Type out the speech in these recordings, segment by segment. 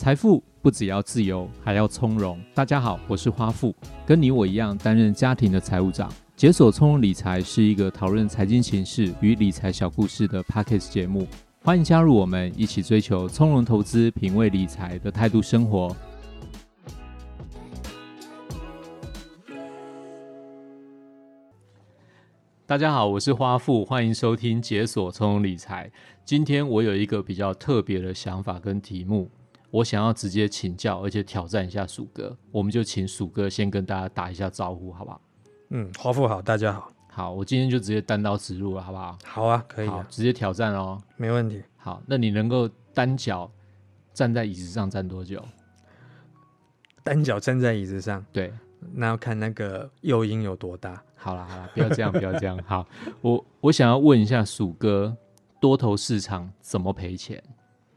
财富不只要自由，还要从容。大家好，我是花富，跟你我一样担任家庭的财务长。解锁从容理财是一个讨论财经形势与理财小故事的 Podcast 节目，欢迎加入我们，一起追求从容投资、品味理财的态度生活。大家好，我是花富，欢迎收听解锁从容理财。今天我有一个比较特别的想法跟题目。我想要直接请教，而且挑战一下鼠哥，我们就请鼠哥先跟大家打一下招呼，好不好？嗯，华富好，大家好。好，我今天就直接单刀直入了，好不好？好啊，可以啊，直接挑战哦，没问题。好，那你能够单脚站在椅子上站多久？单脚站在椅子上，对，那要看那个诱因有多大。好了好了，不要这样，不要这样。好，我我想要问一下鼠哥，多头市场怎么赔钱？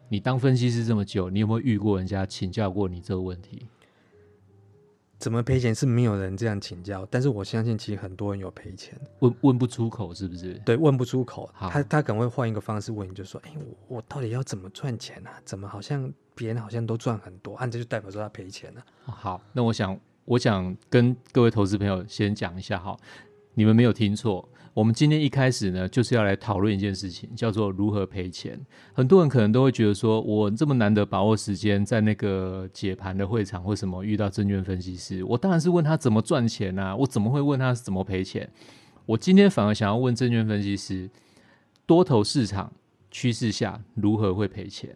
你当分析师这么久，你有没有遇过人家请教过你这个问题？怎么赔钱是没有人这样请教，但是我相信其实很多人有赔钱，问问不出口是不是？对，问不出口。好他他可能会换一个方式问你，就说：“哎、欸，我我到底要怎么赚钱啊？怎么好像别人好像都赚很多，按、啊、这就代表说他赔钱了。”好，那我想我想跟各位投资朋友先讲一下哈，你们没有听错。我们今天一开始呢，就是要来讨论一件事情，叫做如何赔钱。很多人可能都会觉得说，我这么难得把握时间，在那个解盘的会场，为什么遇到证券分析师？我当然是问他怎么赚钱啊，我怎么会问他怎么赔钱？我今天反而想要问证券分析师，多头市场趋势下如何会赔钱？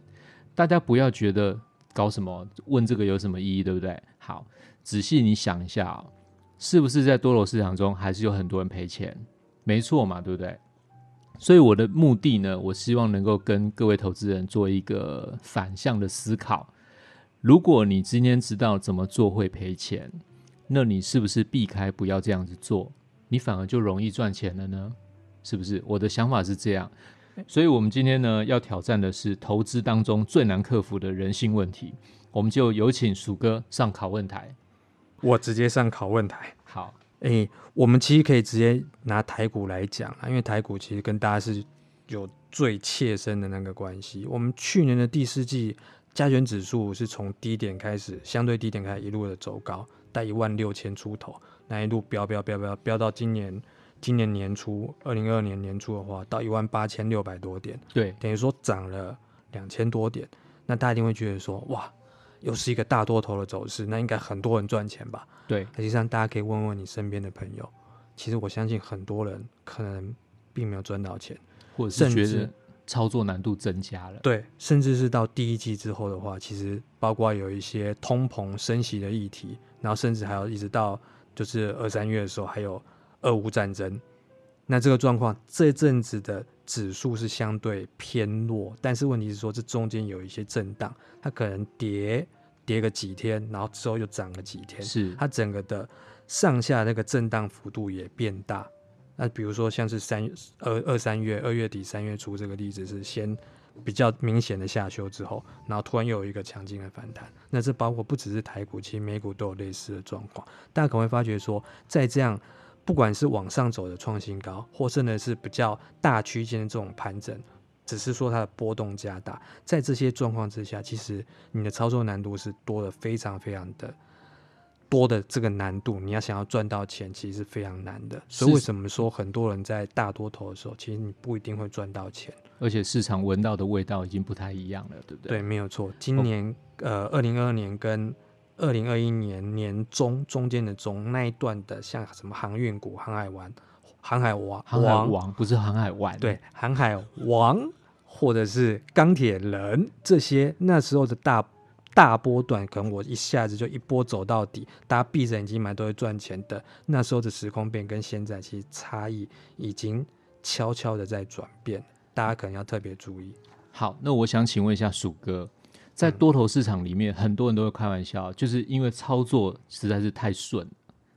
大家不要觉得搞什么问这个有什么意义，对不对？好，仔细你想一下，是不是在多头市场中还是有很多人赔钱？没错嘛，对不对？所以我的目的呢，我希望能够跟各位投资人做一个反向的思考。如果你今天知道怎么做会赔钱，那你是不是避开不要这样子做？你反而就容易赚钱了呢？是不是？我的想法是这样。所以我们今天呢，要挑战的是投资当中最难克服的人性问题。我们就有请鼠哥上拷问台。我直接上拷问台。好。诶、欸，我们其实可以直接拿台股来讲啊，因为台股其实跟大家是有最切身的那个关系。我们去年的第四季加权指数是从低点开始，相对低点开始一路的走高，在一万六千出头，那一路飙飙飙飙飙到今年今年年初，二零二二年年初的话，到一万八千六百多点，对，等于说涨了两千多点。那大家一定会觉得说，哇！又是一个大多头的走势，那应该很多人赚钱吧？对，实际上大家可以问问你身边的朋友，其实我相信很多人可能并没有赚到钱，或者是觉得操作难度增加了。对，甚至是到第一季之后的话，其实包括有一些通膨升息的议题，然后甚至还有一直到就是二三月的时候，还有俄乌战争。那这个状况这阵子的指数是相对偏弱，但是问题是说这中间有一些震荡，它可能跌跌个几天，然后之后又涨了几天，是它整个的上下那个震荡幅度也变大。那比如说像是三二二三月二月底三月初这个例子是先比较明显的下修之后，然后突然又有一个强劲的反弹。那这包括不只是台股，其实美股都有类似的状况。大家可能会发觉说，在这样。不管是往上走的创新高，或甚至是比较大区间的这种盘整，只是说它的波动加大，在这些状况之下，其实你的操作难度是多的非常非常的多的这个难度，你要想要赚到钱，其实是非常难的。所以为什么说很多人在大多头的时候，其实你不一定会赚到钱，而且市场闻到的味道已经不太一样了，对不对？对，没有错。今年、哦、呃，二零二二年跟二零二一年年中中间的中那一段的，像什么航运股、航海王、航海王、航海王不是航海王，对，航海王或者是钢铁人这些，那时候的大大波段，可能我一下子就一波走到底，大家闭着眼睛买都会赚钱的。那时候的时空变跟现在其实差异已经悄悄的在转变，大家可能要特别注意。好，那我想请问一下鼠哥。在多头市场里面，很多人都会开玩笑，就是因为操作实在是太顺。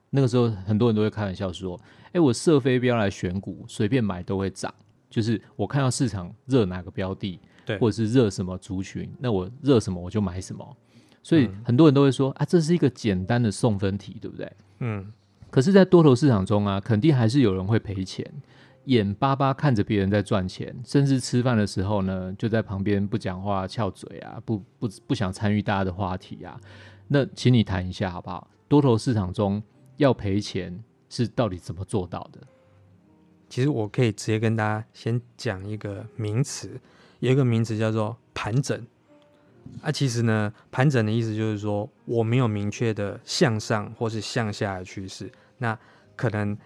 那个时候，很多人都会开玩笑说：“哎，我设飞镖来选股，随便买都会涨。”就是我看到市场热哪个标的，对，或者是热什么族群，那我热什么我就买什么。所以很多人都会说：“啊，这是一个简单的送分题，对不对？”嗯。可是，在多头市场中啊，肯定还是有人会赔钱。眼巴巴看着别人在赚钱，甚至吃饭的时候呢，就在旁边不讲话、翘嘴啊，不不不想参与大家的话题啊。那请你谈一下好不好？多头市场中要赔钱是到底怎么做到的？其实我可以直接跟大家先讲一个名词，有一个名词叫做盘整。啊，其实呢，盘整的意思就是说，我没有明确的向上或是向下的趋势。那可能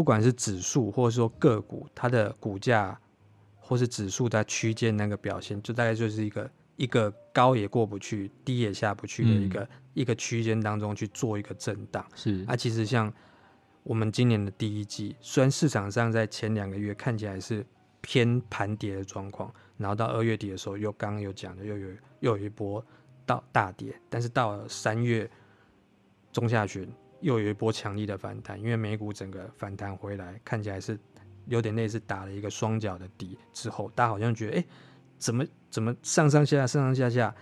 不管是指数或者说个股，它的股价或是指数在区间那个表现，就大概就是一个一个高也过不去，低也下不去的一个、嗯、一个区间当中去做一个震荡。是啊，其实像我们今年的第一季，虽然市场上在前两个月看起来是偏盘跌的状况，然后到二月底的时候，又刚刚有讲的，又有又有一波到大跌，但是到了三月中下旬，又有一波强力的反弹，因为美股整个反弹回来，看起来是有点类似打了一个双脚的底之后，大家好像觉得，哎，怎么怎么上上下下上上下下，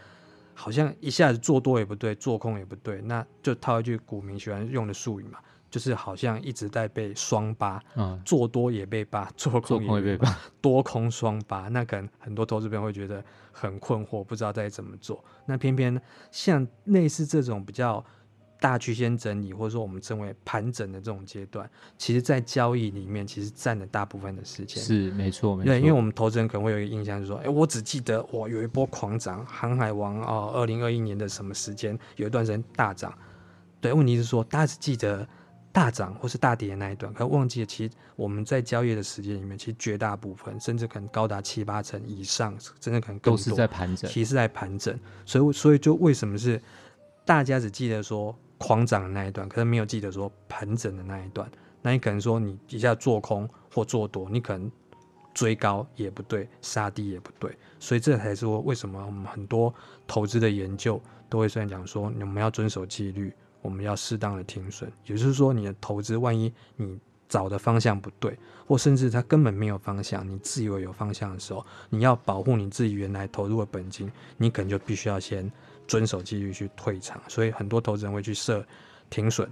好像一下子做多也不对，做空也不对，那就套一句股民喜欢用的术语嘛。就是好像一直在被双八，嗯，做多也被扒，做空也被扒，多空双八，那可能很多投资朋友会觉得很困惑，不知道该怎么做。那偏偏像类似这种比较大区间整理，或者说我们称为盘整的这种阶段，其实在交易里面其实占了大部分的时间。是没错，没错。对，因为我们投资人可能会有一个印象，就是说，哎，我只记得我有一波狂涨，航海王哦，二零二一年的什么时间有一段时间大涨。对，问题是说大家只记得。大涨或是大跌的那一段，可忘记了，其实我们在交易的时间里面，其实绝大部分，甚至可能高达七八成以上，真的可能更多都是在盘整，其实在盘整。所以，所以就为什么是大家只记得说狂涨的那一段，可是没有记得说盘整的那一段？那你可能说你一下做空或做多，你可能追高也不对，杀低也不对。所以这才是说为什么我们很多投资的研究都会虽然讲说，我们要遵守纪律。我们要适当的停损，也就是说，你的投资万一你找的方向不对，或甚至它根本没有方向，你自以为有方向的时候，你要保护你自己原来投入的本金，你可能就必须要先遵守纪律去退场。所以很多投资人会去设停损，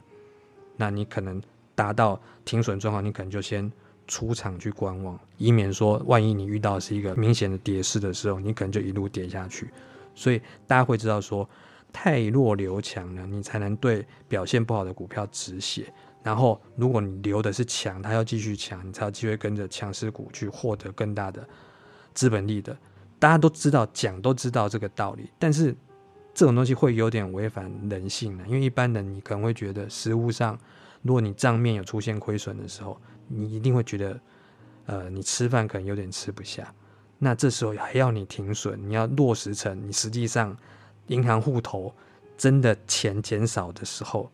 那你可能达到停损状况，你可能就先出场去观望，以免说万一你遇到是一个明显的跌势的时候，你可能就一路跌下去。所以大家会知道说。太弱留强呢，你才能对表现不好的股票止血。然后，如果你留的是强，它要继续强，你才有机会跟着强势股去获得更大的资本利的。大家都知道，讲都知道这个道理，但是这种东西会有点违反人性呢。因为一般人你可能会觉得，实物上，如果你账面有出现亏损的时候，你一定会觉得，呃，你吃饭可能有点吃不下。那这时候还要你停损，你要落实成你实际上。银行户头真的钱减少的时候，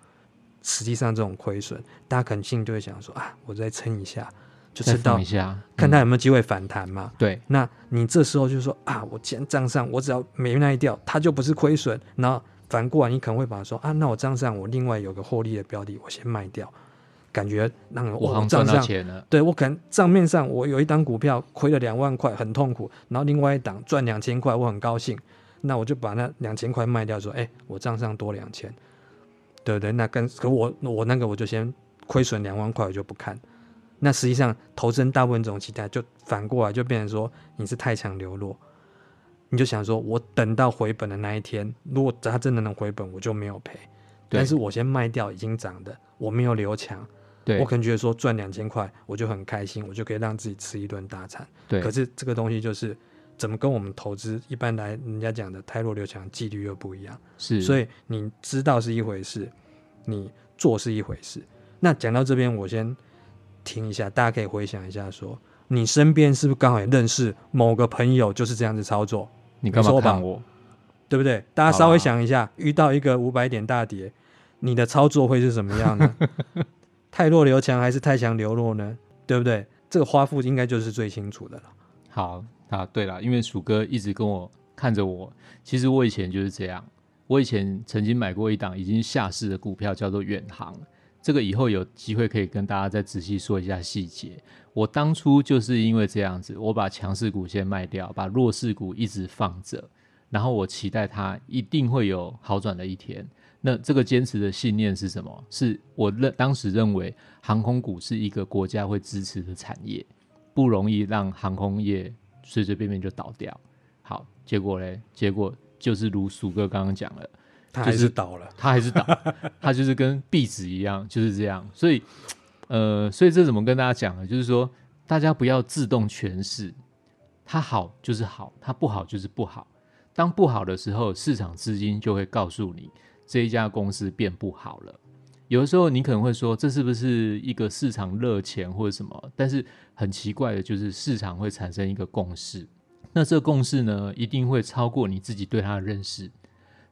实际上这种亏损，大家肯定就会想说啊，我再撑一下，就撑到一下，嗯、看他有没有机会反弹嘛。对，那你这时候就说啊，我钱账上我只要没卖掉，它就不是亏损。然后反过来，你可能会把它说啊，那我账上我另外有个获利的标的，我先卖掉，感觉让我我赚到钱了。对，我可能账面上我有一档股票亏了两万块，很痛苦，然后另外一档赚两千块，我很高兴。那我就把那两千块卖掉，说，哎、欸，我账上多两千，对不对？那跟可我我那个我就先亏损两万块，我就不看。那实际上投资人大部分这种期待，就反过来就变成说你是太强流落，你就想说我等到回本的那一天，如果它真的能回本，我就没有赔。但是我先卖掉已经涨的，我没有留强，对我可能觉得说赚两千块我就很开心，我就可以让自己吃一顿大餐。对，可是这个东西就是。怎么跟我们投资一般来人家讲的泰弱留强纪律又不一样？是，所以你知道是一回事，你做是一回事。那讲到这边，我先停一下，大家可以回想一下说，说你身边是不是刚好也认识某个朋友就是这样子操作？你干嘛看我？对不对？大家稍微想一下，遇到一个五百点大跌，你的操作会是什么样呢？太弱留强还是太强流弱呢？对不对？这个花富应该就是最清楚的了。好。啊，对了，因为鼠哥一直跟我看着我，其实我以前就是这样。我以前曾经买过一档已经下市的股票，叫做远航。这个以后有机会可以跟大家再仔细说一下细节。我当初就是因为这样子，我把强势股先卖掉，把弱势股一直放着，然后我期待它一定会有好转的一天。那这个坚持的信念是什么？是我认当时认为航空股是一个国家会支持的产业。不容易让航空业随随便便就倒掉。好，结果嘞，结果就是如鼠哥刚刚讲了，他还是倒了，他还是倒，他就是跟壁纸一样，就是这样。所以，呃，所以这怎么跟大家讲呢？就是说，大家不要自动诠释，它好就是好，它不好就是不好。当不好的时候，市场资金就会告诉你这一家公司变不好了。有的时候你可能会说，这是不是一个市场热钱或者什么？但是很奇怪的就是，市场会产生一个共识。那这个共识呢，一定会超过你自己对它的认识。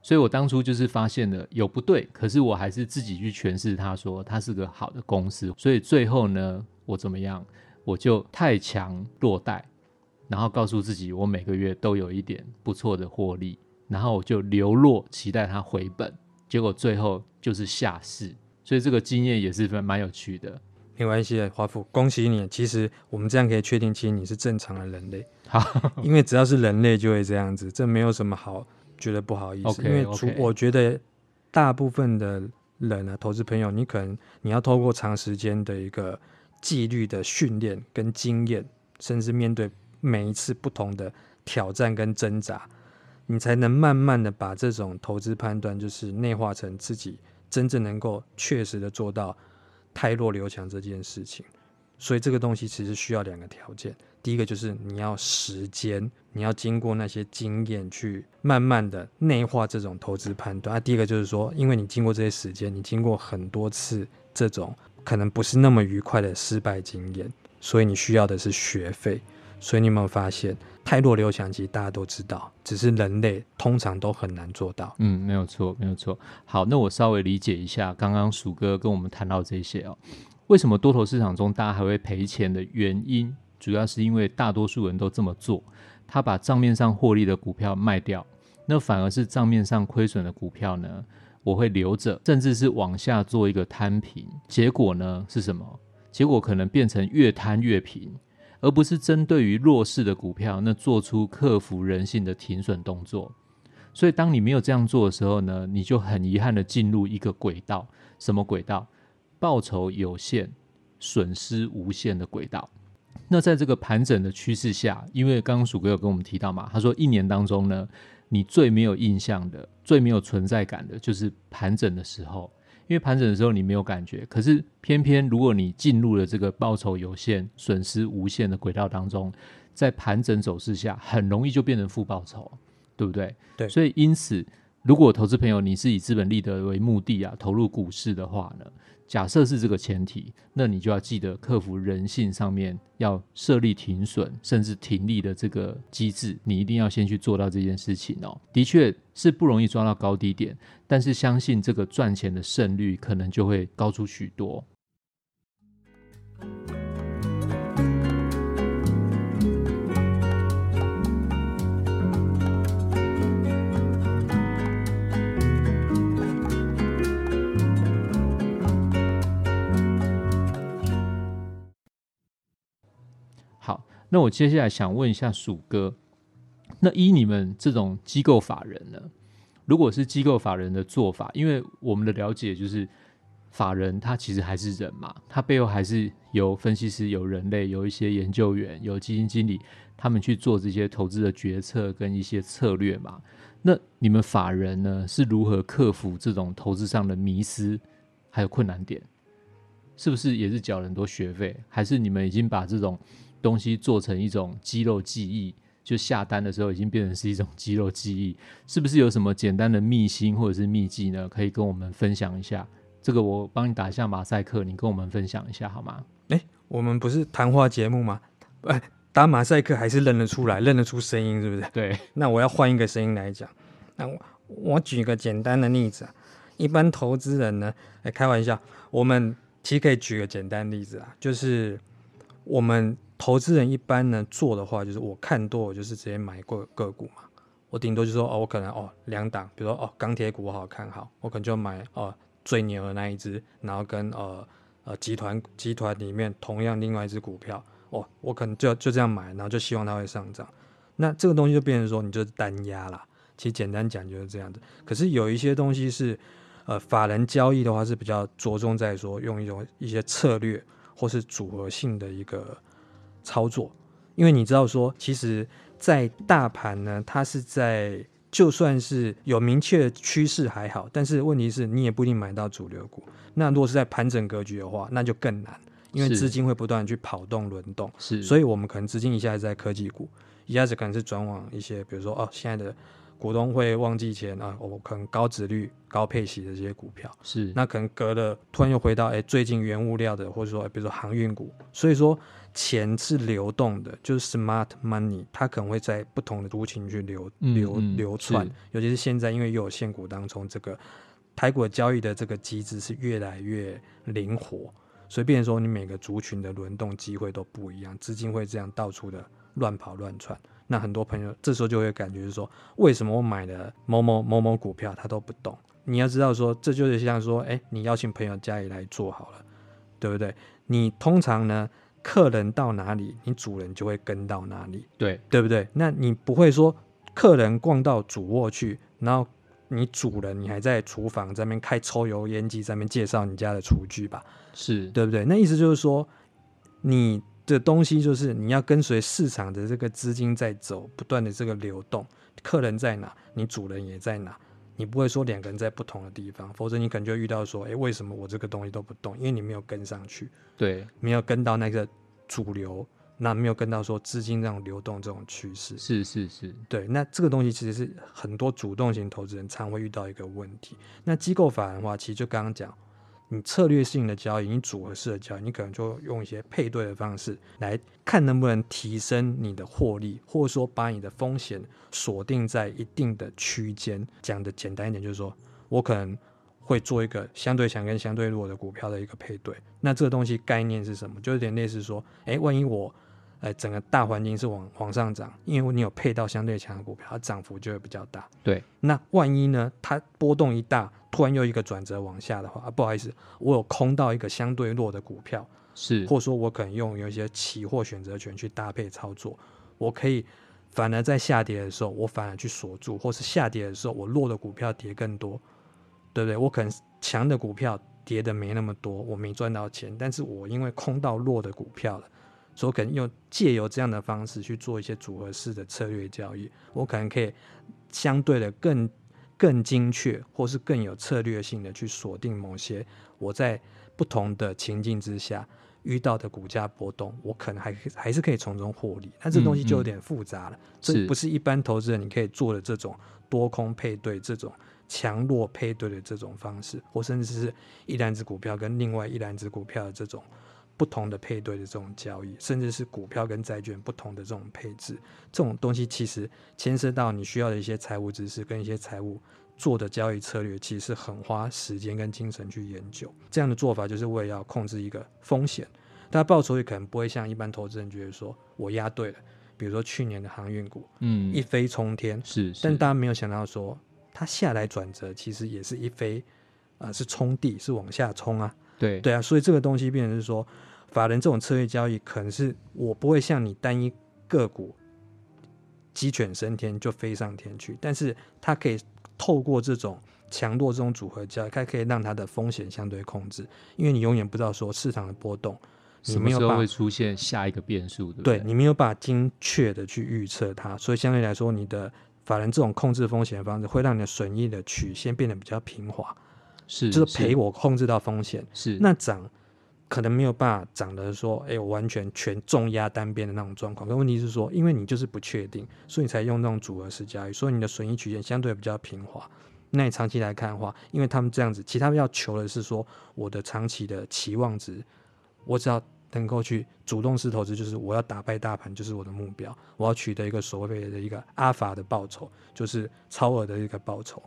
所以我当初就是发现了有不对，可是我还是自己去诠释它，说它是个好的公司。所以最后呢，我怎么样？我就太强落袋，然后告诉自己，我每个月都有一点不错的获利，然后我就流落期待它回本。结果最后就是下市。所以这个经验也是蛮有趣的。没关系的，华富，恭喜你。其实我们这样可以确定，其实你是正常的人类。好，因为只要是人类就会这样子，这没有什么好觉得不好意思。Okay, 因为除我觉得大部分的人呢、啊，投资朋友，你可能你要透过长时间的一个纪律的训练跟经验，甚至面对每一次不同的挑战跟挣扎，你才能慢慢的把这种投资判断，就是内化成自己真正能够确实的做到。汰弱留强这件事情，所以这个东西其实需要两个条件。第一个就是你要时间，你要经过那些经验去慢慢的内化这种投资判断。啊，第一个就是说，因为你经过这些时间，你经过很多次这种可能不是那么愉快的失败经验，所以你需要的是学费。所以你有没有发现？太弱留强，其实大家都知道，只是人类通常都很难做到。嗯，没有错，没有错。好，那我稍微理解一下，刚刚鼠哥跟我们谈到这些哦，为什么多头市场中大家还会赔钱的原因，主要是因为大多数人都这么做，他把账面上获利的股票卖掉，那反而是账面上亏损的股票呢，我会留着，甚至是往下做一个摊平。结果呢是什么？结果可能变成越摊越平。而不是针对于弱势的股票，那做出克服人性的停损动作。所以，当你没有这样做的时候呢，你就很遗憾的进入一个轨道。什么轨道？报酬有限、损失无限的轨道。那在这个盘整的趋势下，因为刚刚鼠哥有跟我们提到嘛，他说一年当中呢，你最没有印象的、最没有存在感的，就是盘整的时候。因为盘整的时候你没有感觉，可是偏偏如果你进入了这个报酬有限、损失无限的轨道当中，在盘整走势下，很容易就变成负报酬，对不对？对。所以因此，如果投资朋友你是以资本利得为目的啊，投入股市的话呢，假设是这个前提，那你就要记得克服人性上面要设立停损甚至停利的这个机制，你一定要先去做到这件事情哦。的确是不容易抓到高低点，但是相信这个赚钱的胜率可能就会高出许多。那我接下来想问一下鼠哥，那依你们这种机构法人呢？如果是机构法人的做法，因为我们的了解就是，法人他其实还是人嘛，他背后还是有分析师、有人类、有一些研究员、有基金经理，他们去做这些投资的决策跟一些策略嘛。那你们法人呢，是如何克服这种投资上的迷思还有困难点？是不是也是缴了很多学费？还是你们已经把这种东西做成一种肌肉记忆，就下单的时候已经变成是一种肌肉记忆，是不是有什么简单的秘辛或者是秘技呢？可以跟我们分享一下。这个我帮你打一下马赛克，你跟我们分享一下好吗？诶，我们不是谈话节目吗？哎，打马赛克还是认得出来，认得出声音，是不是？对。那我要换一个声音来讲。那我我举个简单的例子啊，一般投资人呢，哎，开玩笑，我们其实可以举个简单例子啊，就是我们。投资人一般呢做的话，就是我看多，我就是直接买个个股嘛。我顶多就说哦，我可能哦两档，比如说哦钢铁股我好看好，我可能就买哦最牛的那一只，然后跟呃呃集团集团里面同样另外一只股票，哦我可能就就这样买，然后就希望它会上涨。那这个东西就变成说你就是单压啦。其实简单讲就是这样子。可是有一些东西是呃法人交易的话是比较着重在说用一种一些策略或是组合性的一个。操作，因为你知道说，其实，在大盘呢，它是在就算是有明确的趋势还好，但是问题是你也不一定买到主流股。那如果是在盘整格局的话，那就更难，因为资金会不断去跑动轮动，是，所以我们可能资金一下子在科技股，一下子可能是转往一些，比如说哦，现在的。股东会忘记钱啊，我可能高值率、高配息的这些股票。是，那可能隔了突然又回到哎、欸，最近原物料的，或者说、欸、比如说航运股，所以说钱是流动的，就是 smart money，它可能会在不同的族群去流流流窜，尤其是现在因为又有限股当中这个台股交易的这个机制是越来越灵活，所以变成说你每个族群的轮动机会都不一样，资金会这样到处的乱跑乱窜。那很多朋友这时候就会感觉是说，为什么我买的某某某某股票他都不懂？你要知道说，这就是像说，哎，你邀请朋友家里来做好了，对不对？你通常呢，客人到哪里，你主人就会跟到哪里，对对不对？那你不会说，客人逛到主卧去，然后你主人你还在厨房这边开抽油烟机，在那边介绍你家的厨具吧？是对不对？那意思就是说，你。的东西就是你要跟随市场的这个资金在走，不断的这个流动，客人在哪，你主人也在哪，你不会说两个人在不同的地方，否则你可能就遇到说，哎，为什么我这个东西都不动？因为你没有跟上去，对，没有跟到那个主流，那没有跟到说资金这样流动这种趋势，是是是，对，那这个东西其实是很多主动型投资人常会遇到一个问题。那机构法人的话，其实就刚刚讲。你策略性的交易，你组合式的交易，你可能就用一些配对的方式来看能不能提升你的获利，或者说把你的风险锁定在一定的区间。讲的简单一点，就是说我可能会做一个相对强跟相对弱的股票的一个配对。那这个东西概念是什么？就有点类似说，哎，万一我。哎，整个大环境是往往上涨，因为你有配到相对强的股票，它涨幅就会比较大。对，那万一呢，它波动一大，突然又一个转折往下的话，啊，不好意思，我有空到一个相对弱的股票，是，或者说我可能用有一些期货选择权去搭配操作，我可以反而在下跌的时候，我反而去锁住，或是下跌的时候，我弱的股票跌更多，对不对？我可能强的股票跌的没那么多，我没赚到钱，但是我因为空到弱的股票了。所以我可能用借由这样的方式去做一些组合式的策略交易，我可能可以相对的更更精确，或是更有策略性的去锁定某些我在不同的情境之下遇到的股价波动，我可能还还是可以从中获利。但这东西就有点复杂了，这、不是一般投资人你可以做的这种多空配对、这种强弱配对的这种方式，或甚至是一篮子股票跟另外一篮子股票的这种。不同的配对的这种交易，甚至是股票跟债券不同的这种配置，这种东西其实牵涉到你需要的一些财务知识跟一些财务做的交易策略，其实是很花时间跟精神去研究。这样的做法就是为了要控制一个风险，但报酬率可能不会像一般投资人觉得说我押对了，比如说去年的航运股，嗯，一飞冲天，是，是，但大家没有想到说它下来转折，其实也是一飞，啊、呃，是冲地，是往下冲啊，对，对啊，所以这个东西变成是说。法人这种策略交易，可能是我不会像你单一个股鸡犬升天就飞上天去，但是它可以透过这种强弱这种组合交易，它可以让它的风险相对控制，因为你永远不知道说市场的波动，你没有什么时候会出现下一个变数，对不对？对，你没有办法精确的去预测它，所以相对来说，你的法人这种控制风险的方式，会让你的损益的曲线变得比较平滑，是，就是赔我控制到风险，是那涨。可能没有办法长得说，哎，我完全全重压单边的那种状况。可问题是说，因为你就是不确定，所以你才用那种组合式交易，所以你的损益曲线相对比较平滑。那你长期来看的话，因为他们这样子，其他要求的是说，我的长期的期望值，我只要能够去主动式投资，就是我要打败大盘，就是我的目标，我要取得一个所谓的一个阿尔法的报酬，就是超额的一个报酬。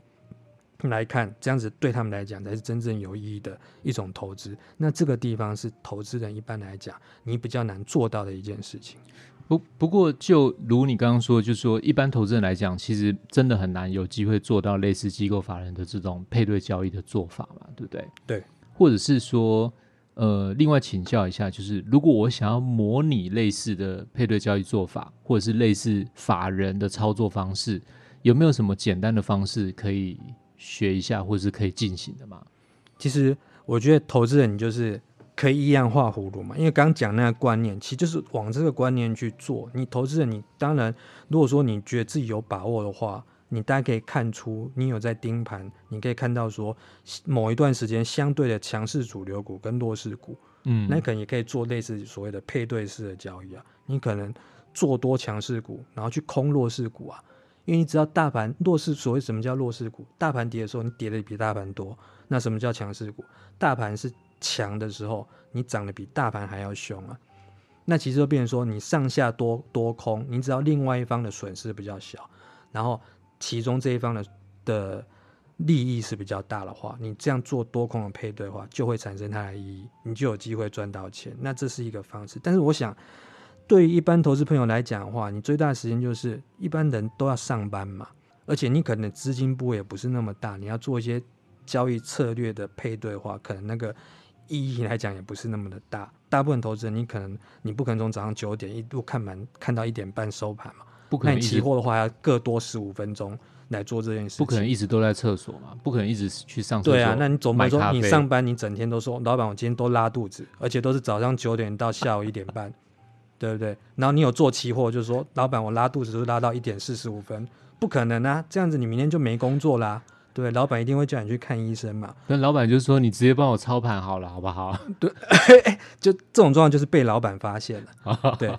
来看，这样子对他们来讲才是真正有意义的一种投资。那这个地方是投资人一般来讲，你比较难做到的一件事情。不不过，就如你刚刚说，就是说一般投资人来讲，其实真的很难有机会做到类似机构法人的这种配对交易的做法嘛，对不对？对。或者是说，呃，另外请教一下，就是如果我想要模拟类似的配对交易做法，或者是类似法人的操作方式，有没有什么简单的方式可以？学一下，或是可以进行的吗？其实我觉得投资人你就是可以一样画葫芦嘛？因为刚讲那个观念，其实就是往这个观念去做。你投资人，你当然如果说你觉得自己有把握的话，你大家可以看出你有在盯盘，你可以看到说某一段时间相对的强势主流股跟弱势股，嗯，那可能也可以做类似所谓的配对式的交易啊。你可能做多强势股，然后去空弱势股啊。因为你知道大盘弱势，所谓什么叫弱势股？大盘跌的时候，你跌的比大盘多。那什么叫强势股？大盘是强的时候，你涨得比大盘还要凶啊。那其实就变成说，你上下多多空，你只要另外一方的损失比较小，然后其中这一方的的利益是比较大的话，你这样做多空的配对的话，就会产生它的意义，你就有机会赚到钱。那这是一个方式。但是我想。对于一般投资朋友来讲的话，你最大的时间就是一般人都要上班嘛，而且你可能资金部位也不是那么大，你要做一些交易策略的配对的话，可能那个意义来讲也不是那么的大。大部分投资人，你可能你不可能从早上九点一路看满看到一点半收盘嘛，不可能。那你期货的话要各多十五分钟来做这件事，不可能一直都在厕所嘛，不可能一直去上厕所。对啊，那你总不能说你上班你整天都说老板我今天都拉肚子，而且都是早上九点到下午一点半。对不对？然后你有做期货，就是说，老板，我拉肚子是拉到一点四十五分，不可能啊！这样子你明天就没工作啦。对，老板一定会叫你去看医生嘛。那老板就是说，你直接帮我操盘好了，好不好？对，就这种状况就是被老板发现了。对，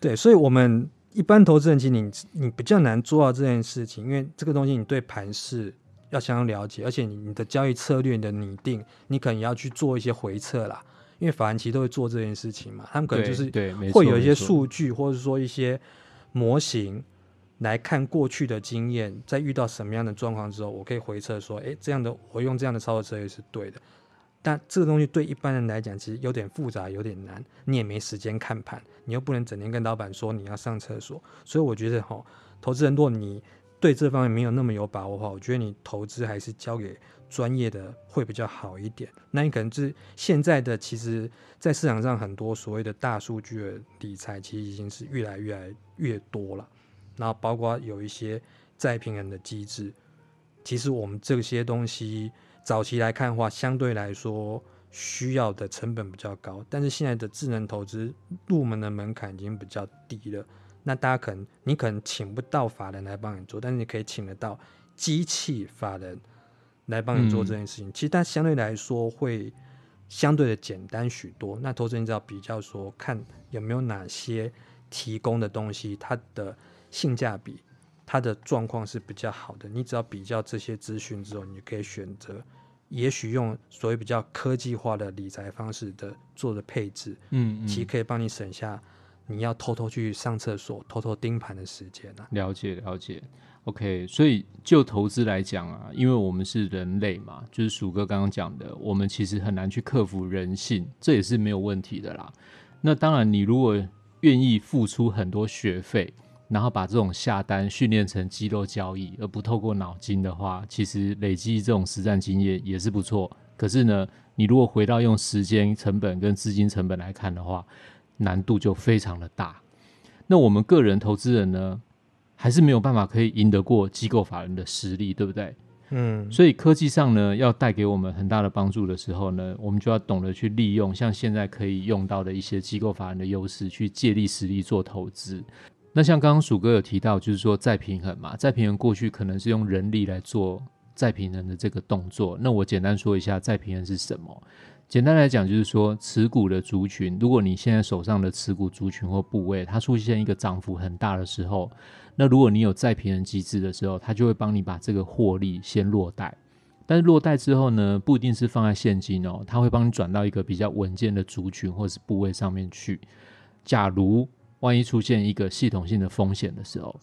对，所以我们一般投资人，其实你你比较难做到这件事情，因为这个东西你对盘势要相当了解，而且你你的交易策略的拟定，你可能要去做一些回测啦。因为法人其实都会做这件事情嘛，他们可能就是会有一些数据，或者说一些模型来看过去的经验，在遇到什么样的状况之后，我可以回测说，哎，这样的我用这样的操作策略是对的。但这个东西对一般人来讲，其实有点复杂，有点难，你也没时间看盘，你又不能整天跟老板说你要上厕所，所以我觉得哈，投资人如果你对这方面没有那么有把握的话，我觉得你投资还是交给。专业的会比较好一点。那你可能是现在的，其实，在市场上很多所谓的大数据的理财，其实已经是越来越来越多了。然后包括有一些再平衡的机制，其实我们这些东西早期来看的话，相对来说需要的成本比较高。但是现在的智能投资入门的门槛已经比较低了。那大家可能你可能请不到法人来帮你做，但是你可以请得到机器法人。来帮你做这件事情，嗯、其实它相对来说会相对的简单许多。那投资人只要比较说，看有没有哪些提供的东西，它的性价比、它的状况是比较好的。你只要比较这些资讯之后，你可以选择，也许用所谓比较科技化的理财方式的做的配置，嗯，嗯，其实可以帮你省下你要偷偷去上厕所、偷偷盯盘的时间啊。了解，了解。OK，所以就投资来讲啊，因为我们是人类嘛，就是鼠哥刚刚讲的，我们其实很难去克服人性，这也是没有问题的啦。那当然，你如果愿意付出很多学费，然后把这种下单训练成肌肉交易，而不透过脑筋的话，其实累积这种实战经验也是不错。可是呢，你如果回到用时间成本跟资金成本来看的话，难度就非常的大。那我们个人投资人呢？还是没有办法可以赢得过机构法人的实力，对不对？嗯，所以科技上呢，要带给我们很大的帮助的时候呢，我们就要懂得去利用像现在可以用到的一些机构法人的优势，去借力实力做投资。那像刚刚鼠哥有提到，就是说再平衡嘛，再平衡过去可能是用人力来做再平衡的这个动作。那我简单说一下再平衡是什么。简单来讲，就是说持股的族群，如果你现在手上的持股族群或部位，它出现一个涨幅很大的时候。那如果你有再平衡机制的时候，它就会帮你把这个获利先落袋，但是落袋之后呢，不一定是放在现金哦，它会帮你转到一个比较稳健的族群或是部位上面去。假如万一出现一个系统性的风险的时候，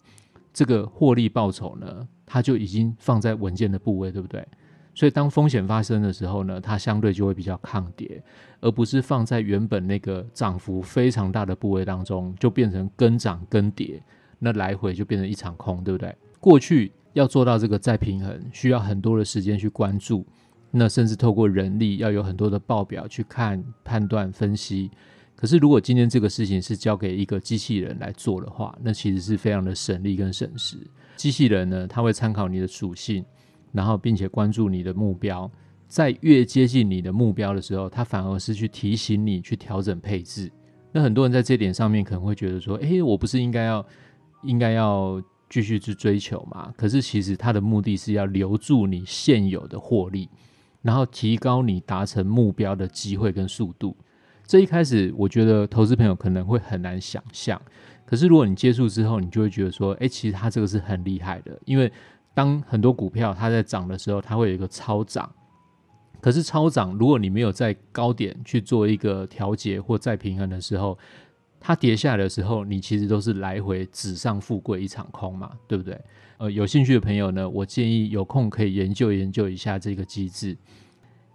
这个获利报酬呢，它就已经放在稳健的部位，对不对？所以当风险发生的时候呢，它相对就会比较抗跌，而不是放在原本那个涨幅非常大的部位当中，就变成跟涨跟跌。那来回就变成一场空，对不对？过去要做到这个再平衡，需要很多的时间去关注，那甚至透过人力要有很多的报表去看、判断、分析。可是如果今天这个事情是交给一个机器人来做的话，那其实是非常的省力跟省时。机器人呢，它会参考你的属性，然后并且关注你的目标，在越接近你的目标的时候，它反而是去提醒你去调整配置。那很多人在这点上面可能会觉得说，诶，我不是应该要应该要继续去追求嘛？可是其实它的目的是要留住你现有的获利，然后提高你达成目标的机会跟速度。这一开始，我觉得投资朋友可能会很难想象。可是如果你接触之后，你就会觉得说，诶，其实它这个是很厉害的。因为当很多股票它在涨的时候，它会有一个超涨。可是超涨，如果你没有在高点去做一个调节或再平衡的时候，它跌下来的时候，你其实都是来回纸上富贵一场空嘛，对不对？呃，有兴趣的朋友呢，我建议有空可以研究研究一下这个机制。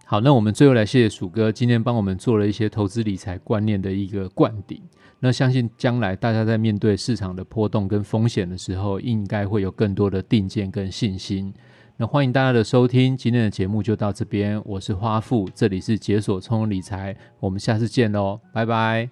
好，那我们最后来谢谢鼠哥，今天帮我们做了一些投资理财观念的一个灌顶。那相信将来大家在面对市场的波动跟风险的时候，应该会有更多的定见跟信心。那欢迎大家的收听，今天的节目就到这边，我是花富，这里是解锁聪理财，我们下次见喽，拜拜。